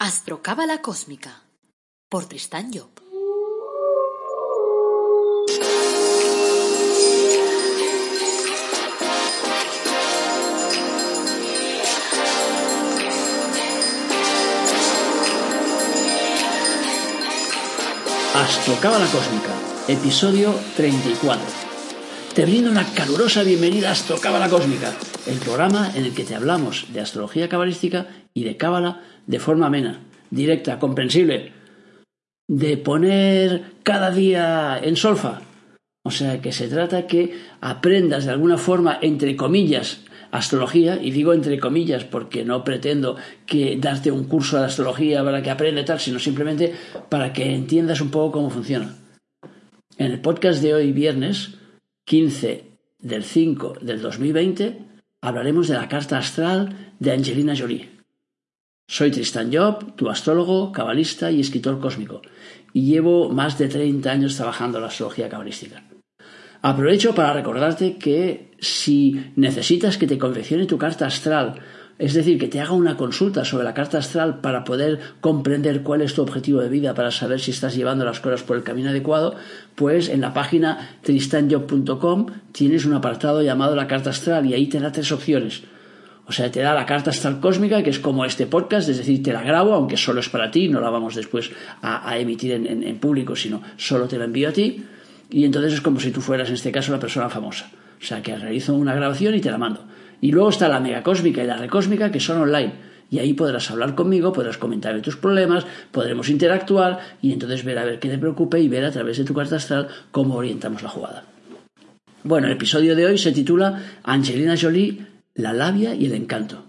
Astrocábala Cósmica por Tristán Job. Astrocábala Cósmica, episodio 34. Te brindo una calurosa bienvenida a Astrocábala Cósmica, el programa en el que te hablamos de astrología cabalística y de cábala de forma amena, directa, comprensible, de poner cada día en solfa. O sea, que se trata que aprendas de alguna forma, entre comillas, astrología, y digo entre comillas porque no pretendo que darte un curso de astrología para que aprenda tal, sino simplemente para que entiendas un poco cómo funciona. En el podcast de hoy, viernes 15 del 5 del 2020, hablaremos de la carta astral de Angelina Jolie. Soy Tristan Job, tu astrólogo, cabalista y escritor cósmico, y llevo más de 30 años trabajando en la astrología cabalística. Aprovecho para recordarte que si necesitas que te confeccione tu carta astral, es decir, que te haga una consulta sobre la carta astral para poder comprender cuál es tu objetivo de vida, para saber si estás llevando las cosas por el camino adecuado, pues en la página tristanjob.com tienes un apartado llamado la carta astral y ahí te da tres opciones o sea, te da la carta astral cósmica, que es como este podcast, es decir, te la grabo, aunque solo es para ti, no la vamos después a, emitir en, público, sino solo te la envío a ti. Y entonces es como si tú fueras, en este caso, la persona famosa. O sea, que realizo una grabación y te la mando. Y luego está la mega cósmica y la recósmica, que son online. Y ahí podrás hablar conmigo, podrás comentarme tus problemas, podremos interactuar y entonces ver a ver qué te preocupa y ver a través de tu carta astral cómo orientamos la jugada. Bueno, el episodio de hoy se titula Angelina Jolie la labia y el encanto.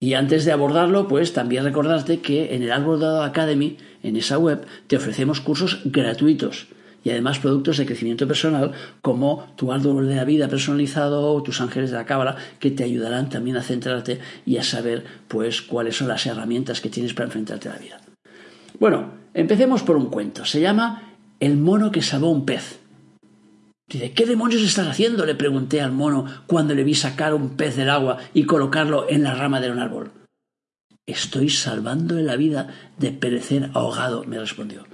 Y antes de abordarlo, pues también recordarte que en el Árbol Dado Academy, en esa web, te ofrecemos cursos gratuitos y además productos de crecimiento personal como tu árbol de la vida personalizado o tus ángeles de la cábala que te ayudarán también a centrarte y a saber pues cuáles son las herramientas que tienes para enfrentarte a la vida. Bueno, empecemos por un cuento. Se llama El mono que salvó un pez. ¿Qué demonios estás haciendo? le pregunté al mono cuando le vi sacar un pez del agua y colocarlo en la rama de un árbol. Estoy salvándole la vida de perecer ahogado, me respondió.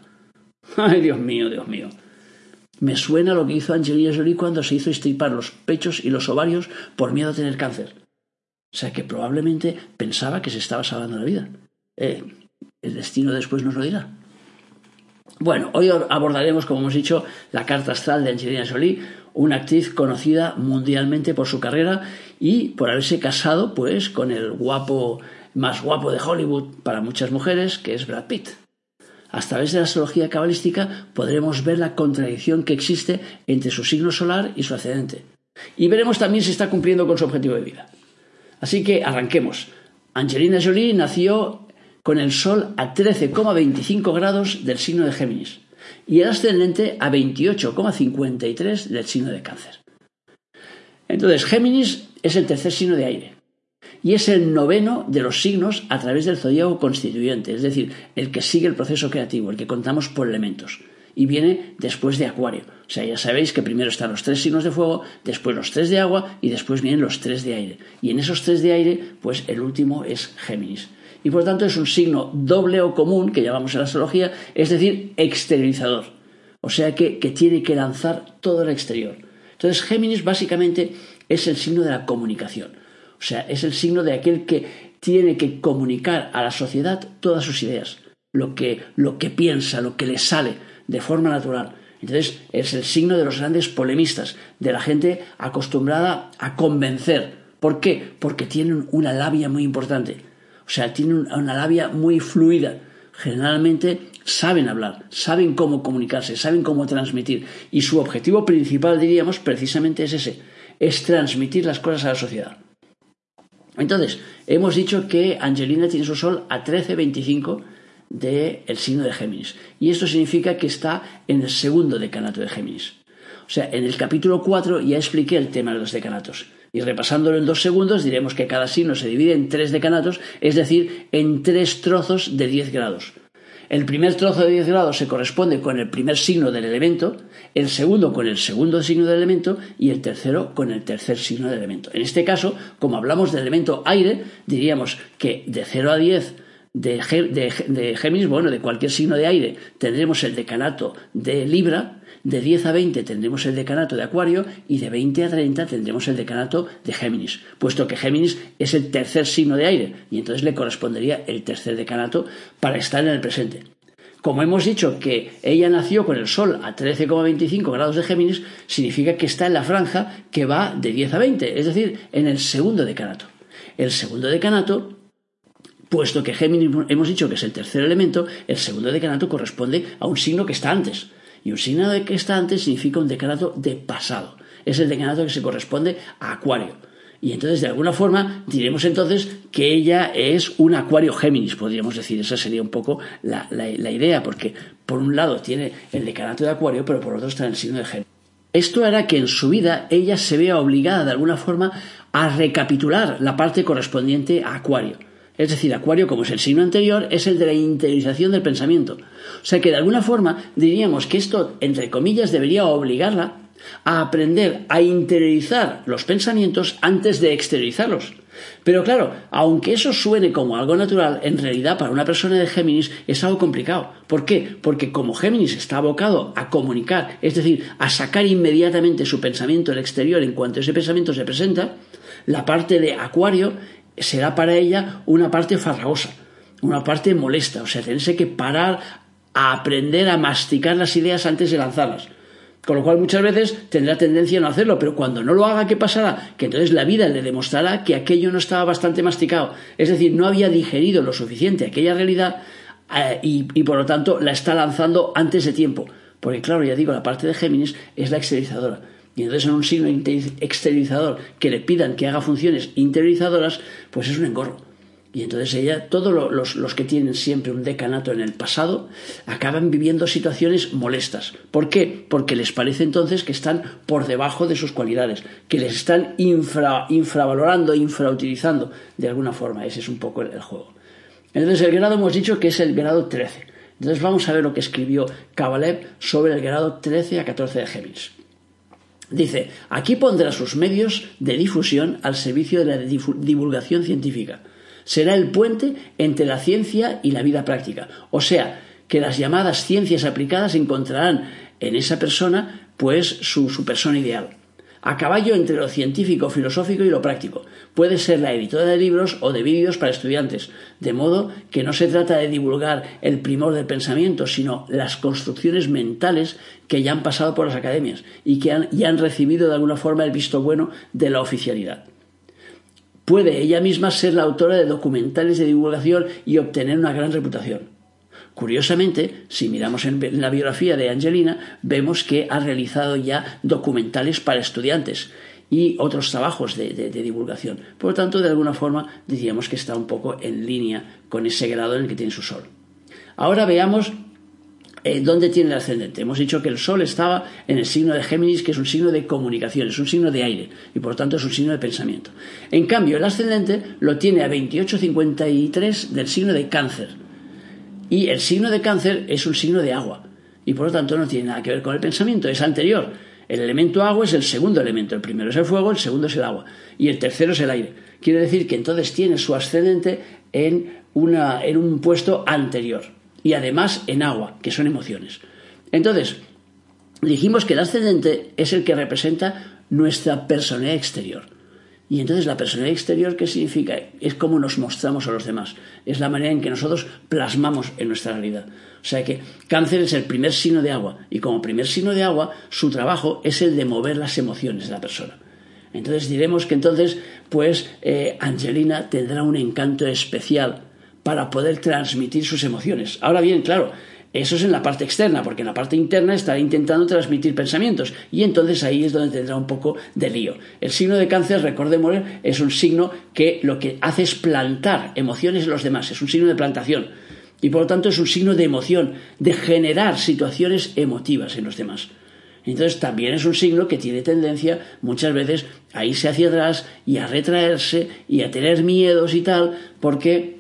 Ay, Dios mío, Dios mío. Me suena lo que hizo Angelina Jolie cuando se hizo estripar los pechos y los ovarios por miedo a tener cáncer. O sea que probablemente pensaba que se estaba salvando la vida. Eh, el destino después nos lo dirá. Bueno, hoy abordaremos, como hemos dicho, la carta astral de Angelina Jolie, una actriz conocida mundialmente por su carrera y por haberse casado, pues, con el guapo más guapo de Hollywood para muchas mujeres, que es Brad Pitt. A través de la astrología cabalística podremos ver la contradicción que existe entre su signo solar y su ascendente. Y veremos también si está cumpliendo con su objetivo de vida. Así que arranquemos. Angelina Jolie nació con el Sol a 13,25 grados del signo de Géminis y el ascendente a 28,53 del signo de Cáncer. Entonces, Géminis es el tercer signo de aire y es el noveno de los signos a través del zodíaco constituyente, es decir, el que sigue el proceso creativo, el que contamos por elementos. Y viene después de Acuario. O sea, ya sabéis que primero están los tres signos de fuego, después los tres de agua y después vienen los tres de aire. Y en esos tres de aire, pues el último es Géminis y por tanto es un signo doble o común que llamamos en la astrología, es decir, exteriorizador. O sea que, que tiene que lanzar todo el exterior. Entonces Géminis básicamente es el signo de la comunicación. O sea, es el signo de aquel que tiene que comunicar a la sociedad todas sus ideas, lo que, lo que piensa, lo que le sale de forma natural. Entonces es el signo de los grandes polemistas, de la gente acostumbrada a convencer. ¿Por qué? Porque tienen una labia muy importante. O sea, tienen una labia muy fluida. Generalmente saben hablar, saben cómo comunicarse, saben cómo transmitir. Y su objetivo principal, diríamos, precisamente es ese, es transmitir las cosas a la sociedad. Entonces, hemos dicho que Angelina tiene su sol a 13.25 del signo de Géminis. Y esto significa que está en el segundo decanato de Géminis. O sea, en el capítulo 4 ya expliqué el tema de los decanatos. Y repasándolo en dos segundos diremos que cada signo se divide en tres decanatos, es decir, en tres trozos de 10 grados. El primer trozo de 10 grados se corresponde con el primer signo del elemento, el segundo con el segundo signo del elemento y el tercero con el tercer signo del elemento. En este caso, como hablamos del elemento aire, diríamos que de 0 a 10 de, de, Géminis, bueno, de cualquier signo de aire, tendremos el decanato de Libra, de 10 a 20 tendremos el decanato de Acuario y de 20 a 30 tendremos el decanato de Géminis, puesto que Géminis es el tercer signo de aire y entonces le correspondería el tercer decanato para estar en el presente. Como hemos dicho que ella nació con el Sol a 13,25 grados de Géminis, significa que está en la franja que va de 10 a 20, es decir, en el segundo decanato. El segundo decanato, puesto que Géminis hemos dicho que es el tercer elemento, el segundo decanato corresponde a un signo que está antes. Y un signo que está antes significa un decanato de pasado. Es el decanato que se corresponde a Acuario. Y entonces, de alguna forma, diremos entonces que ella es un acuario Géminis, podríamos decir. Esa sería un poco la, idea, porque por un lado tiene el decanato de acuario, pero por otro está el signo de Géminis. Esto hará que en su vida ella se vea obligada, de alguna forma, a recapitular la parte correspondiente a acuario. Es decir, Acuario, como es el signo anterior, es el de la interiorización del pensamiento. O sea que de alguna forma diríamos que esto, entre comillas, debería obligarla a aprender a interiorizar los pensamientos antes de exteriorizarlos. Pero claro, aunque eso suene como algo natural, en realidad para una persona de Géminis es algo complicado. ¿Por qué? Porque como Géminis está abocado a comunicar, es decir, a sacar inmediatamente su pensamiento al exterior en cuanto ese pensamiento se presenta, la parte de Acuario será para ella una parte farragosa, una parte molesta, o sea, tenerse que parar a aprender a masticar las ideas antes de lanzarlas. Con lo cual muchas veces tendrá tendencia a no hacerlo, pero cuando no lo haga, ¿qué pasará? Que entonces la vida le demostrará que aquello no estaba bastante masticado. Es decir, no había digerido lo suficiente aquella realidad eh, y, y, por lo tanto la está lanzando antes de tiempo. Porque claro, ya digo, la parte de Géminis es la exteriorizadora. Y entonces en un signo exteriorizador que le pidan que haga funciones interiorizadoras, pues es un engorro. Y entonces ella, todos los, que tienen siempre un decanato en el pasado, acaban viviendo situaciones molestas. ¿Por qué? Porque les parece entonces que están por debajo de sus cualidades, que les están infra, infravalorando, infrautilizando de alguna forma. Ese es un poco el, juego. Entonces el grado hemos dicho que es el grado 13. Entonces vamos a ver lo que escribió Kabalev sobre el grado 13 a 14 de Géminis. Dice, aquí pondrá sus medios de difusión al servicio de la divulgación científica será el puente entre la ciencia y la vida práctica. O sea, que las llamadas ciencias aplicadas encontrarán en esa persona pues su, persona ideal. A caballo entre lo científico, filosófico y lo práctico. Puede ser la editora de libros o de vídeos para estudiantes, de modo que no se trata de divulgar el primor del pensamiento, sino las construcciones mentales que ya han pasado por las academias y que han, ya han recibido de alguna forma el visto bueno de la oficialidad puede ella misma ser la autora de documentales de divulgación y obtener una gran reputación. Curiosamente, si miramos en la biografía de Angelina, vemos que ha realizado ya documentales para estudiantes y otros trabajos de, divulgación. Por lo tanto, de alguna forma, diríamos que está un poco en línea con ese grado en el que tiene su sol. Ahora veamos eh, ¿Dónde tiene el ascendente? Hemos dicho que el Sol estaba en el signo de Géminis, que es un signo de comunicación, es un signo de aire y por lo tanto es un signo de pensamiento. En cambio, el ascendente lo tiene a 28,53 del signo de Cáncer. Y el signo de Cáncer es un signo de agua y por lo tanto no tiene nada que ver con el pensamiento, es anterior. El elemento agua es el segundo elemento, el primero es el fuego, el segundo es el agua y el tercero es el aire. Quiere decir que entonces tiene su ascendente en, una, en un puesto anterior y además en agua, que son emociones. Entonces, dijimos que el ascendente es el que representa nuestra personalidad exterior. Y entonces la personalidad exterior, ¿qué significa? Es cómo nos mostramos a los demás. Es la manera en que nosotros plasmamos en nuestra realidad. O sea que cáncer es el primer signo de agua. Y como primer signo de agua, su trabajo es el de mover las emociones de la persona. Entonces diremos que entonces, pues, eh, Angelina tendrá un encanto especial para poder transmitir sus emociones. Ahora bien, claro, eso es en la parte externa, porque en la parte interna estará intentando transmitir pensamientos y entonces ahí es donde tendrá un poco de lío. El signo de cáncer, recordemos, es un signo que lo que hace es plantar emociones en los demás, es un signo de plantación y por lo tanto es un signo de emoción, de generar situaciones emotivas en los demás. Entonces también es un signo que tiene tendencia muchas veces a irse hacia atrás y a retraerse y a tener miedos y tal, porque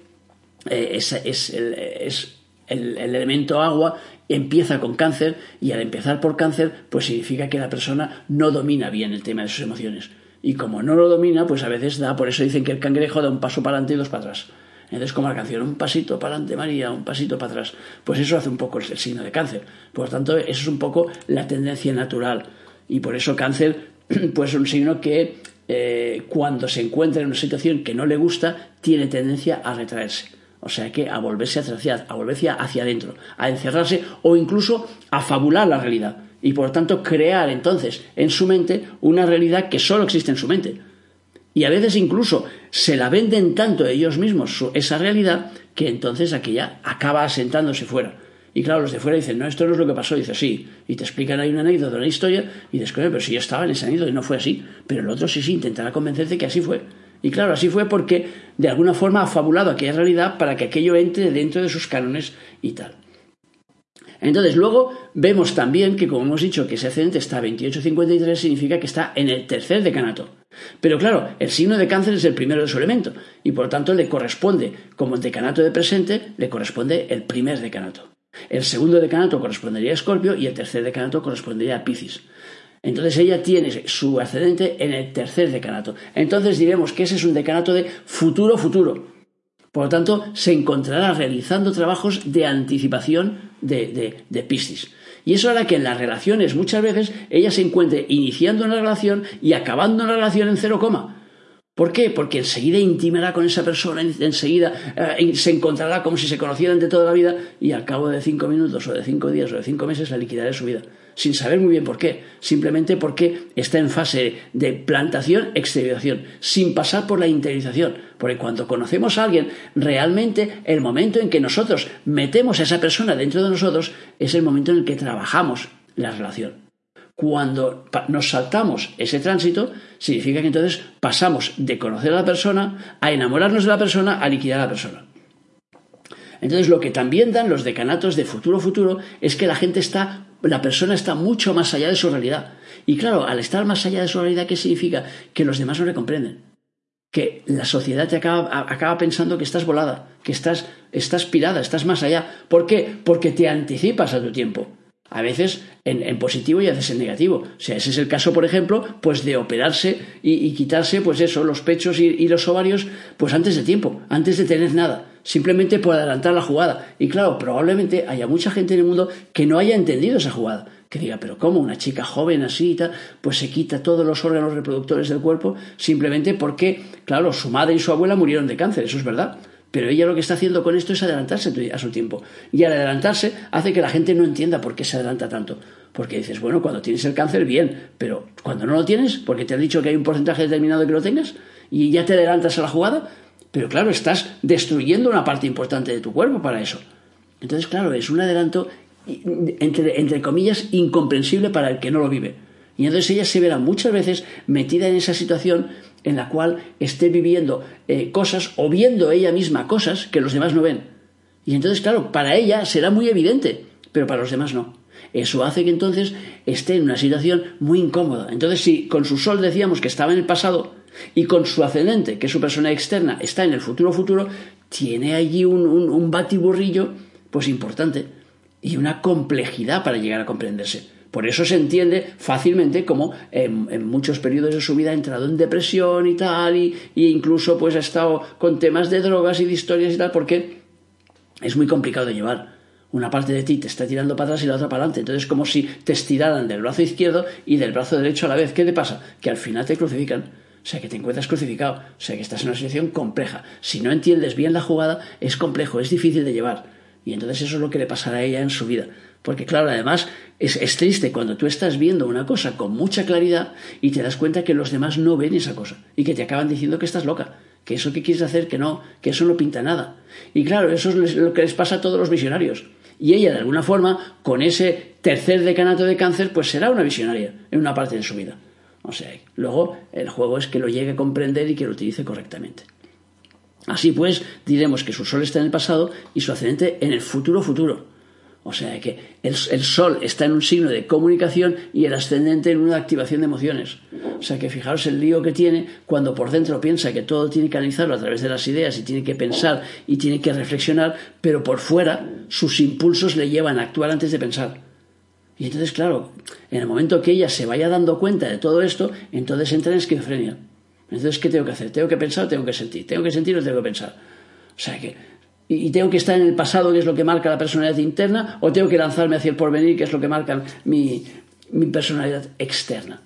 eh, es, el, elemento agua empieza con cáncer y al empezar por cáncer pues significa que la persona no domina bien el tema de sus emociones y como no lo domina pues a veces da por eso dicen que el cangrejo da un paso para adelante y dos para atrás Entonces, como la canción, un pasito para adelante María, un pasito para atrás, pues eso hace un poco el, signo de cáncer. Por lo tanto, eso es un poco la tendencia natural. Y por eso cáncer, pues es un signo que eh, cuando se encuentra en una situación que no le gusta, tiene tendencia a retraerse. O sea que a volverse hacia, a volverse hacia adentro, a encerrarse o incluso a fabular la realidad. Y por tanto crear entonces en su mente una realidad que solo existe en su mente y a veces incluso se la venden tanto ellos mismos esa realidad que entonces aquella acaba asentándose fuera. Y claro, los de fuera dicen, no, esto no es lo que pasó. Dice, sí. Y te explican ahí una anécdota, una historia, y dices, pero si yo estaba en esa anécdota y no fue así. Pero el otro sí, sí, intentará convencerte que así fue. Y claro, así fue porque de alguna forma ha fabulado aquella realidad para que aquello entre dentro de sus cánones y tal. Entonces, luego vemos también que, como hemos dicho, que ese ascendente está a 28.53 significa que está en el tercer decanato. Pero claro, el signo de cáncer es el primero de su elemento y por lo tanto le corresponde, como el decanato de presente, le corresponde el primer decanato. El segundo decanato correspondería a Escorpio y el tercer decanato correspondería a Piscis. Entonces ella tiene su ascendente en el tercer decanato. Entonces diremos que ese es un decanato de futuro futuro. Por lo tanto, se encontrará realizando trabajos de anticipación de, de, Piscis. Y eso hará que en las relaciones muchas veces ella se encuentre iniciando una relación y acabando una relación en cero coma. ¿Por qué? Porque enseguida intimará con esa persona, enseguida eh, se encontrará como si se conocieran de toda la vida y al cabo de cinco minutos o de cinco días o de cinco meses la liquidará su vida sin saber muy bien por qué, simplemente porque está en fase de plantación, exteriorización, sin pasar por la interiorización. Porque cuando conocemos a alguien, realmente el momento en que nosotros metemos a esa persona dentro de nosotros es el momento en el que trabajamos la relación. Cuando nos saltamos ese tránsito, significa que entonces pasamos de conocer a la persona a enamorarnos de la persona a liquidar a la persona. Entonces lo que también dan los decanatos de futuro futuro es que la gente está, la persona está mucho más allá de su realidad. Y claro, al estar más allá de su realidad, ¿qué significa? Que los demás no le comprenden. Que la sociedad te acaba, acaba pensando que estás volada, que estás, estás pirada, estás más allá. ¿Por qué? Porque te anticipas a tu tiempo. A veces en, positivo y a veces en negativo. O sea, ese es el caso, por ejemplo, pues de operarse y, quitarse, pues eso, los pechos y, los ovarios, pues antes de tiempo, antes de tener nada, simplemente por adelantar la jugada. Y claro, probablemente haya mucha gente en el mundo que no haya entendido esa jugada. Que diga, pero ¿cómo una chica joven así y tal, pues se quita todos los órganos reproductores del cuerpo simplemente porque, claro, su madre y su abuela murieron de cáncer, eso es verdad. Pero ella lo que está haciendo con esto es adelantarse a su tiempo. Y al adelantarse hace que la gente no entienda por qué se adelanta tanto. Porque dices, bueno, cuando tienes el cáncer, bien, pero cuando no lo tienes, porque te han dicho que hay un porcentaje determinado de que lo tengas, y ya te adelantas a la jugada, pero claro, estás destruyendo una parte importante de tu cuerpo para eso. Entonces, claro, es un adelanto, entre, comillas, incomprensible para el que no lo vive. Y entonces ella se verá muchas veces metida en esa situación en la cual esté viviendo eh, cosas o viendo ella misma cosas que los demás no ven. Y entonces, claro, para ella será muy evidente, pero para los demás no. Eso hace que entonces esté en una situación muy incómoda. Entonces, si con su sol decíamos que estaba en el pasado y con su ascendente, que es su persona externa, está en el futuro futuro, tiene allí un, un batiburrillo pues importante y una complejidad para llegar a comprenderse. Por eso se entiende fácilmente como en, muchos periodos de su vida ha entrado en depresión y tal, y, incluso pues ha estado con temas de drogas y de historias y tal, porque es muy complicado de llevar. Una parte de ti te está tirando para atrás y la otra para adelante. Entonces es como si te estiraran del brazo izquierdo y del brazo derecho a la vez. ¿Qué te pasa? Que al final te crucifican. O sea, que te encuentras crucificado. O sea, que estás en una situación compleja. Si no entiendes bien la jugada, es complejo, es difícil de llevar. Y entonces eso es lo que le pasará a ella en su vida. Porque claro, además es, triste cuando tú estás viendo una cosa con mucha claridad y te das cuenta que los demás no ven esa cosa y que te acaban diciendo que estás loca, que eso que quieres hacer, que no, que eso no pinta nada. Y claro, eso es lo que les pasa a todos los visionarios. Y ella, de alguna forma, con ese tercer decanato de cáncer, pues será una visionaria en una parte de su vida. O sea, luego el juego es que lo llegue a comprender y que lo utilice correctamente. Así pues, diremos que su sol está en el pasado y su ascendente en el futuro futuro. O sea que el, Sol está en un signo de comunicación y el ascendente en una activación de emociones. O sea que fijaros el lío que tiene cuando por dentro piensa que todo tiene que analizarlo a través de las ideas y tiene que pensar y tiene que reflexionar, pero por fuera sus impulsos le llevan a actuar antes de pensar. Y entonces, claro, en el momento que ella se vaya dando cuenta de todo esto, entonces entra en esquizofrenia. Entonces, ¿qué tengo que hacer? ¿Tengo que pensar o tengo que sentir? ¿Tengo que sentir o tengo que pensar? O sea que y tengo que estar en el pasado, que es lo que marca la personalidad interna, o tengo que lanzarme hacia el porvenir, que es lo que marca mi, mi personalidad externa.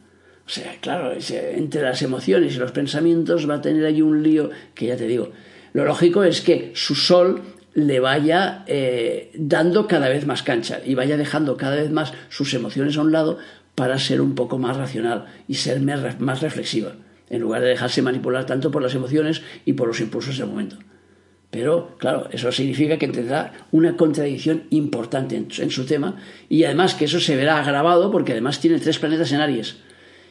O sea, claro, entre las emociones y los pensamientos va a tener ahí un lío que ya te digo. Lo lógico es que su sol le vaya eh, dando cada vez más cancha y vaya dejando cada vez más sus emociones a un lado para ser un poco más racional y ser más reflexiva, en lugar de dejarse manipular tanto por las emociones y por los impulsos del momento. Pero, claro, eso significa que tendrá una contradicción importante en, su tema y además que eso se verá agravado porque además tiene tres planetas en Aries.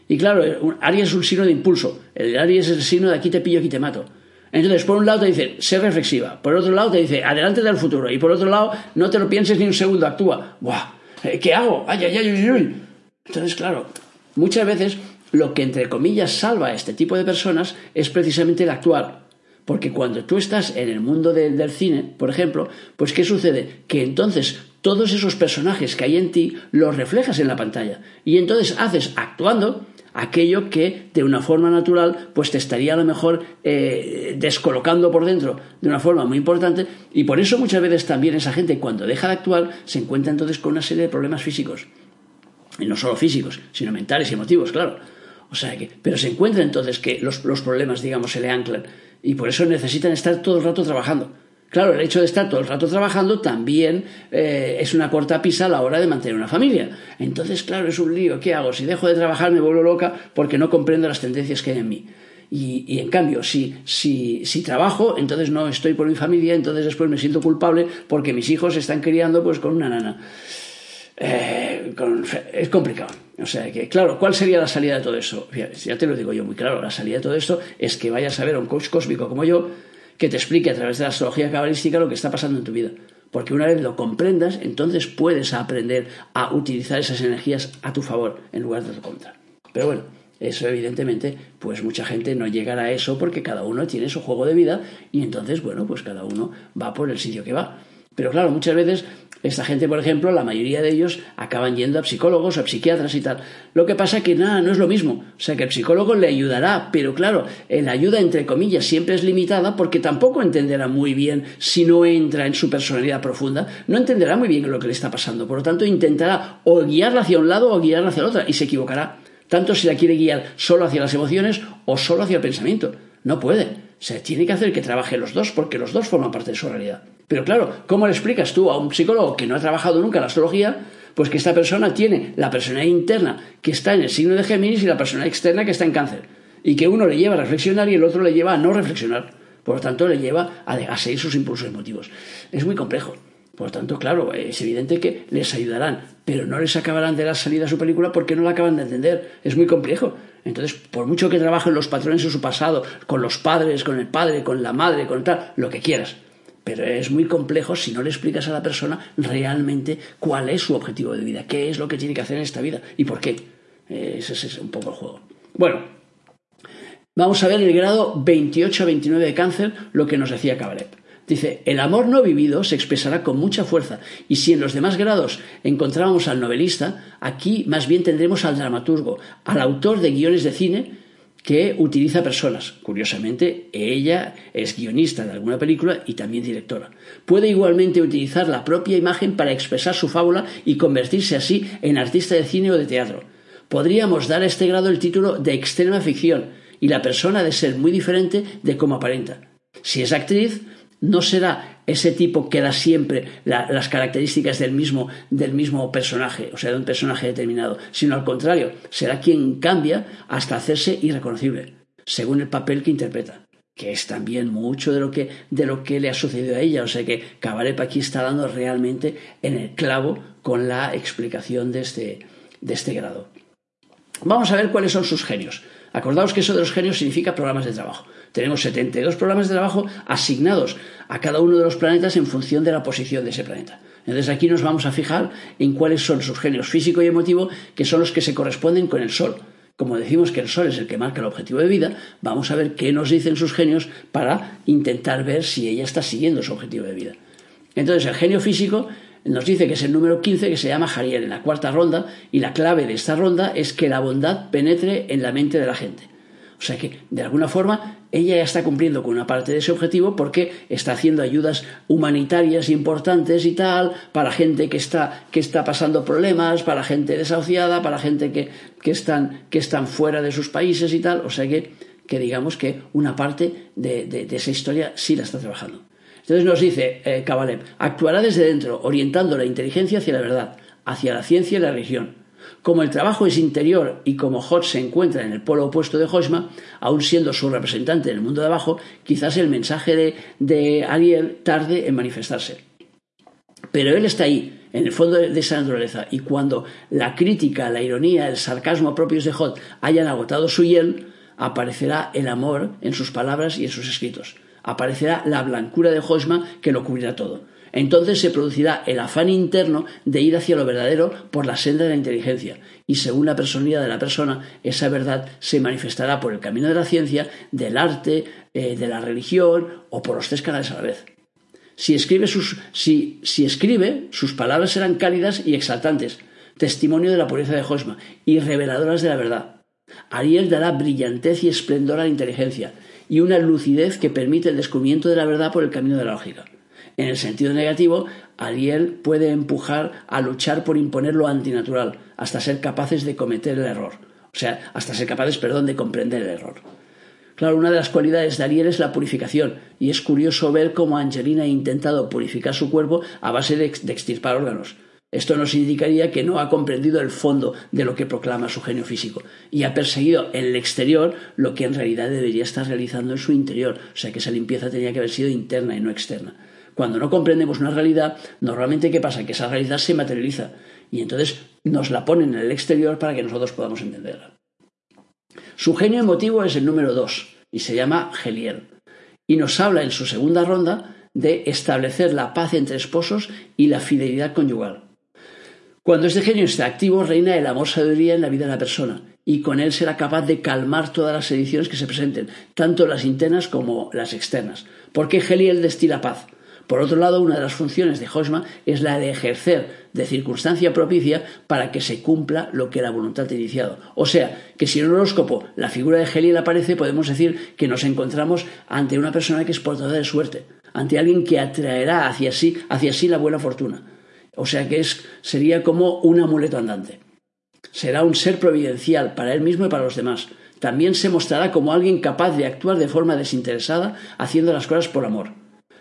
Y claro, Aries es un signo de impulso. El Aries es el signo de aquí te pillo, aquí te mato. Entonces, por un lado te dice, sé reflexiva. Por otro lado te dice, adelante del futuro. Y por otro lado, no te lo pienses ni un segundo, actúa. ¡Buah! Eh, ¿Qué hago? ¡Ay, ay, ay, ay, ay! Entonces, claro, muchas veces lo que entre comillas salva a este tipo de personas es precisamente el actuar. Porque cuando tú estás en el mundo del cine, por ejemplo, pues ¿qué sucede? Que entonces todos esos personajes que hay en ti los reflejas en la pantalla. Y entonces haces actuando aquello que de una forma natural pues te estaría a lo mejor eh, descolocando por dentro de una forma muy importante y por eso muchas veces también esa gente cuando deja de actuar se encuentra entonces con una serie de problemas físicos y no solo físicos sino mentales y emotivos claro o sea que pero se encuentra entonces que los, los problemas digamos se le anclan y por eso necesitan estar todo el rato trabajando. Claro, el hecho de estar todo el rato trabajando también eh, es una corta pisa a la hora de mantener una familia. Entonces, claro, es un lío. ¿Qué hago? Si dejo de trabajar me vuelvo loca porque no comprendo las tendencias que hay en mí. Y, en cambio, si, si, si, trabajo, entonces no estoy por mi familia, entonces después me siento culpable porque mis hijos se están criando pues con una nana. Eh, es complicado. O sea que, claro, ¿cuál sería la salida de todo eso? Ya te lo digo yo muy claro, la salida de todo esto es que vayas a ver a un coach cósmico como yo que te explique a través de la astrología cabalística lo que está pasando en tu vida. Porque una vez lo comprendas, entonces puedes aprender a utilizar esas energías a tu favor en lugar de tu contra. Pero bueno, eso evidentemente, pues mucha gente no llegará a eso porque cada uno tiene su juego de vida y entonces, bueno, pues cada uno va por el sitio que va. Pero claro, muchas veces esta gente, por ejemplo, la mayoría de ellos acaban yendo a psicólogos, a psiquiatras y tal. Lo que pasa que nada, no es lo mismo. O sea, que el psicólogo le ayudará, pero claro, la ayuda entre comillas siempre es limitada porque tampoco entenderá muy bien si no entra en su personalidad profunda, no entenderá muy bien lo que le está pasando. Por lo tanto, intentará o guiarla hacia un lado o guiarla hacia el otro y se equivocará. Tanto si la quiere guiar solo hacia las emociones o solo hacia el pensamiento. No puede. O sea, tiene que hacer que trabaje los dos porque los dos forman parte de su realidad. Pero claro, ¿cómo le explicas tú a un psicólogo que no ha trabajado nunca la astrología? Pues que esta persona tiene la personalidad interna que está en el signo de Géminis y la personalidad externa que está en cáncer. Y que uno le lleva a reflexionar y el otro le lleva a no reflexionar. Por lo tanto, le lleva a, a seguir sus impulsos emotivos. Es muy complejo. Por lo tanto, claro, es evidente que les ayudarán, pero no les acabarán de dar salida a su película porque no la acaban de entender. Es muy complejo. Entonces, por mucho que trabajen los patrones en su pasado, con los padres, con el padre, con la madre, con tal, lo que quieras, pero es muy complejo si no le explicas a la persona realmente cuál es su objetivo de vida, qué es lo que tiene que hacer en esta vida y por qué. Ese es un poco el juego. Bueno, vamos a ver el grado 28 a 29 de cáncer, lo que nos decía Cabaret. Dice, el amor no vivido se expresará con mucha fuerza y si en los demás grados encontrábamos al novelista, aquí más bien tendremos al dramaturgo, al autor de guiones de cine, que utiliza personas. Curiosamente, ella es guionista de alguna película y también directora. Puede igualmente utilizar la propia imagen para expresar su fábula y convertirse así en artista de cine o de teatro. Podríamos dar a este grado el título de extrema ficción y la persona de ser muy diferente de cómo aparenta. Si es actriz, no será ese tipo que da siempre las características del mismo, del mismo personaje, o sea, de un personaje determinado, sino al contrario, será quien cambia hasta hacerse irreconocible, según el papel que interpreta, que es también mucho de lo que, de lo que le ha sucedido a ella, o sea que Cabaret aquí está dando realmente en el clavo con la explicación de este, de este grado. Vamos a ver cuáles son sus genios. Acordaos que eso de los genios significa programas de trabajo. Tenemos 72 programas de trabajo asignados a cada uno de los planetas en función de la posición de ese planeta. Entonces aquí nos vamos a fijar en cuáles son sus genios físico y emotivo, que son los que se corresponden con el Sol. Como decimos que el Sol es el que marca el objetivo de vida, vamos a ver qué nos dicen sus genios para intentar ver si ella está siguiendo su objetivo de vida. Entonces el genio físico nos dice que es el número 15 que se llama Jariel en la cuarta ronda y la clave de esta ronda es que la bondad penetre en la mente de la gente. O sea que, de alguna forma, ella ya está cumpliendo con una parte de ese objetivo porque está haciendo ayudas humanitarias importantes y tal para gente que está, que está pasando problemas, para gente desahuciada, para gente que, que, están, que están fuera de sus países y tal. O sea que, que digamos que una parte de, de, esa historia sí la está trabajando. Entonces nos dice eh, actuará desde dentro, orientando la inteligencia hacia la verdad, hacia la ciencia y la religión como el trabajo es interior y como Hot se encuentra en el polo opuesto de Hosma, aun siendo su representante en el mundo de abajo, quizás el mensaje de, Ariel tarde en manifestarse. Pero él está ahí, en el fondo de esa naturaleza, y cuando la crítica, la ironía, el sarcasmo propios de Hot hayan agotado su hiel, aparecerá el amor en sus palabras y en sus escritos. Aparecerá la blancura de Hosma que lo cubrirá todo entonces se producirá el afán interno de ir hacia lo verdadero por la senda de la inteligencia, y según la personalidad de la persona, esa verdad se manifestará por el camino de la ciencia, del arte, eh, de la religión o por los tres canales a la vez. Si escribe, sus, si, si escribe, sus palabras serán cálidas y exaltantes, testimonio de la pureza de Josma y reveladoras de la verdad. Ariel dará brillantez y esplendor a la inteligencia y una lucidez que permite el descubrimiento de la verdad por el camino de la lógica. En el sentido negativo, Ariel puede empujar a luchar por imponer lo antinatural, hasta ser capaces de cometer el error. O sea, hasta ser capaces, perdón, de comprender el error. Claro, una de las cualidades de Ariel es la purificación, y es curioso ver cómo Angelina ha intentado purificar su cuerpo a base de, extirpar órganos. Esto nos indicaría que no ha comprendido el fondo de lo que proclama su genio físico y ha perseguido en el exterior lo que en realidad debería estar realizando en su interior. O sea que esa limpieza tenía que haber sido interna y no externa. Cuando no comprendemos una realidad, normalmente ¿qué pasa? Que esa realidad se materializa y entonces nos la ponen en el exterior para que nosotros podamos entenderla. Su genio emotivo es el número dos y se llama Geliel. Y nos habla en su segunda ronda de establecer la paz entre esposos y la fidelidad conyugal. Cuando este genio está activo, reina el amor sabiduría en la vida de la persona, y con él será capaz de calmar todas las ediciones que se presenten, tanto las internas como las externas. Porque Geliel destila paz. Por otro lado, una de las funciones de Hosma es la de ejercer de circunstancia propicia para que se cumpla lo que la voluntad ha iniciado. O sea, que si en un horóscopo la figura de Heliel aparece, podemos decir que nos encontramos ante una persona que es portadora de suerte, ante alguien que atraerá hacia sí, hacia sí la buena fortuna. O sea que es, sería como un amuleto andante. Será un ser providencial para él mismo y para los demás. También se mostrará como alguien capaz de actuar de forma desinteresada, haciendo las cosas por amor.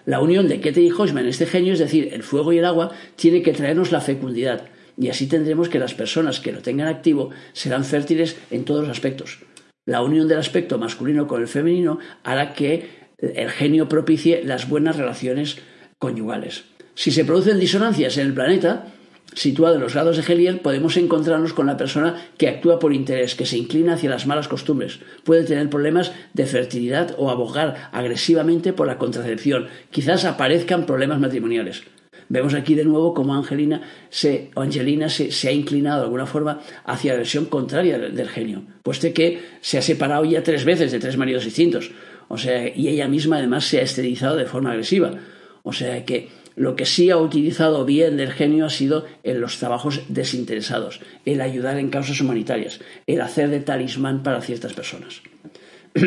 La unión de Keter y Hoshma en este genio, es decir, el fuego y el agua, tiene que traernos la fecundidad, y así tendremos que las personas que lo tengan activo serán fértiles en todos los aspectos. La unión del aspecto masculino con el femenino hará que el genio propicie las buenas relaciones conyugales. Si se producen disonancias en el planeta, situado en los grados de Heliel, podemos encontrarnos con la persona que actúa por interés, que se inclina hacia las malas costumbres, puede tener problemas de fertilidad o abogar agresivamente por la contracepción. Quizás aparezcan problemas matrimoniales. Vemos aquí de nuevo cómo Angelina se, Angelina se, ha inclinado de alguna forma hacia la versión contraria del, genio, puesto que se ha separado ya tres veces de tres maridos distintos. O sea, y ella misma además se ha esterilizado de forma agresiva. O sea que lo que sí ha utilizado bien del genio ha sido en los trabajos desinteresados, el ayudar en causas humanitarias, el hacer de talismán para ciertas personas.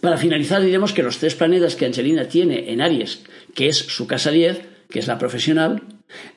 para finalizar, diremos que los tres planetas que Angelina tiene en Aries, que es su casa 10, que es la profesional,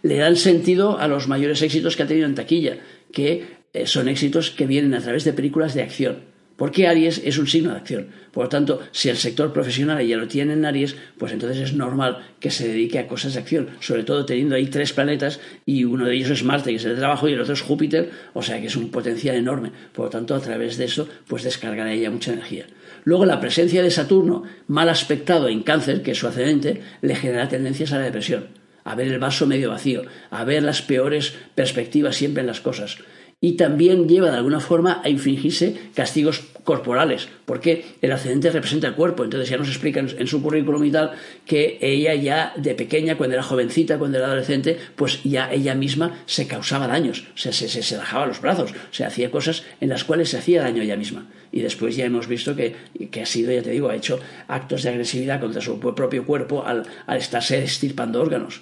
le dan sentido a los mayores éxitos que ha tenido en taquilla, que eh, son éxitos que vienen a través de películas de acción. Porque Aries es un signo de acción. Por lo tanto, si el sector profesional ya lo tiene en Aries, pues entonces es normal que se dedique a cosas de acción. Sobre todo teniendo ahí tres planetas y uno de ellos es Marte, que es el trabajo, y el otro es Júpiter, o sea que es un potencial enorme. Por lo tanto, a través de eso, pues descargará ella mucha energía. Luego, la presencia de Saturno, mal aspectado en Cáncer, que es su ascendente, le genera tendencias a la depresión, a ver el vaso medio vacío, a ver las peores perspectivas siempre en las cosas y también lleva de alguna forma a infligirse castigos corporales, porque el ascendente representa el cuerpo. Entonces ya nos explica en su currículum y tal que ella ya de pequeña, cuando era jovencita, cuando era adolescente, pues ya ella misma se causaba daños, se, se, se dejaba los brazos, se hacía cosas en las cuales se hacía daño ella misma. Y después ya hemos visto que, que ha sido, ya te digo, ha hecho actos de agresividad contra su propio cuerpo al, al estarse estirpando órganos.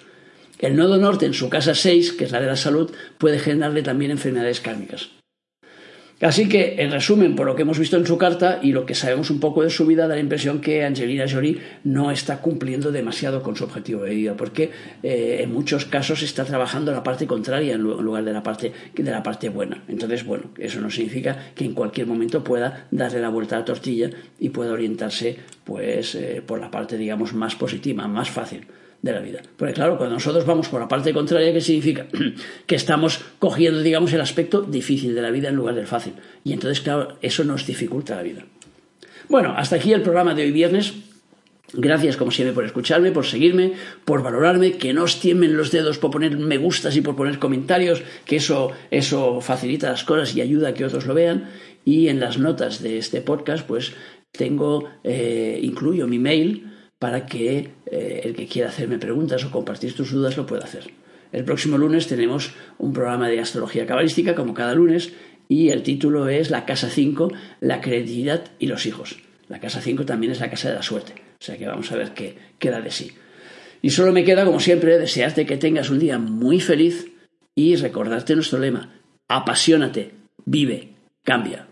El nodo norte en su casa 6, que es la de la salud, puede generarle también enfermedades kármicas. Así que, en resumen, por lo que hemos visto en su carta y lo que sabemos un poco de su vida, da la impresión que Angelina Jolie no está cumpliendo demasiado con su objetivo de vida, porque eh, en muchos casos está trabajando la parte contraria en lugar de la parte, de la parte buena. Entonces, bueno, eso no significa que en cualquier momento pueda darle la vuelta a la tortilla y pueda orientarse pues, eh, por la parte, digamos, más positiva, más fácil de la vida. Porque claro, cuando nosotros vamos por la parte contraria, ¿qué significa? que estamos cogiendo, digamos, el aspecto difícil de la vida en lugar del fácil. Y entonces, claro, eso nos dificulta la vida. Bueno, hasta aquí el programa de hoy viernes. Gracias, como siempre, por escucharme, por seguirme, por valorarme, que no os tiemblen los dedos por poner me gustas y por poner comentarios, que eso, eso facilita las cosas y ayuda a que otros lo vean. Y en las notas de este podcast, pues tengo, eh, incluyo mi mail, para que eh, el que quiera hacerme preguntas o compartir tus dudas lo pueda hacer. El próximo lunes tenemos un programa de astrología cabalística, como cada lunes, y el título es La Casa 5, la credibilidad y los hijos. La Casa 5 también es la Casa de la Suerte, o sea que vamos a ver qué queda de sí. Y solo me queda, como siempre, desearte que tengas un día muy feliz y recordarte nuestro lema, apasionate, vive, cambia.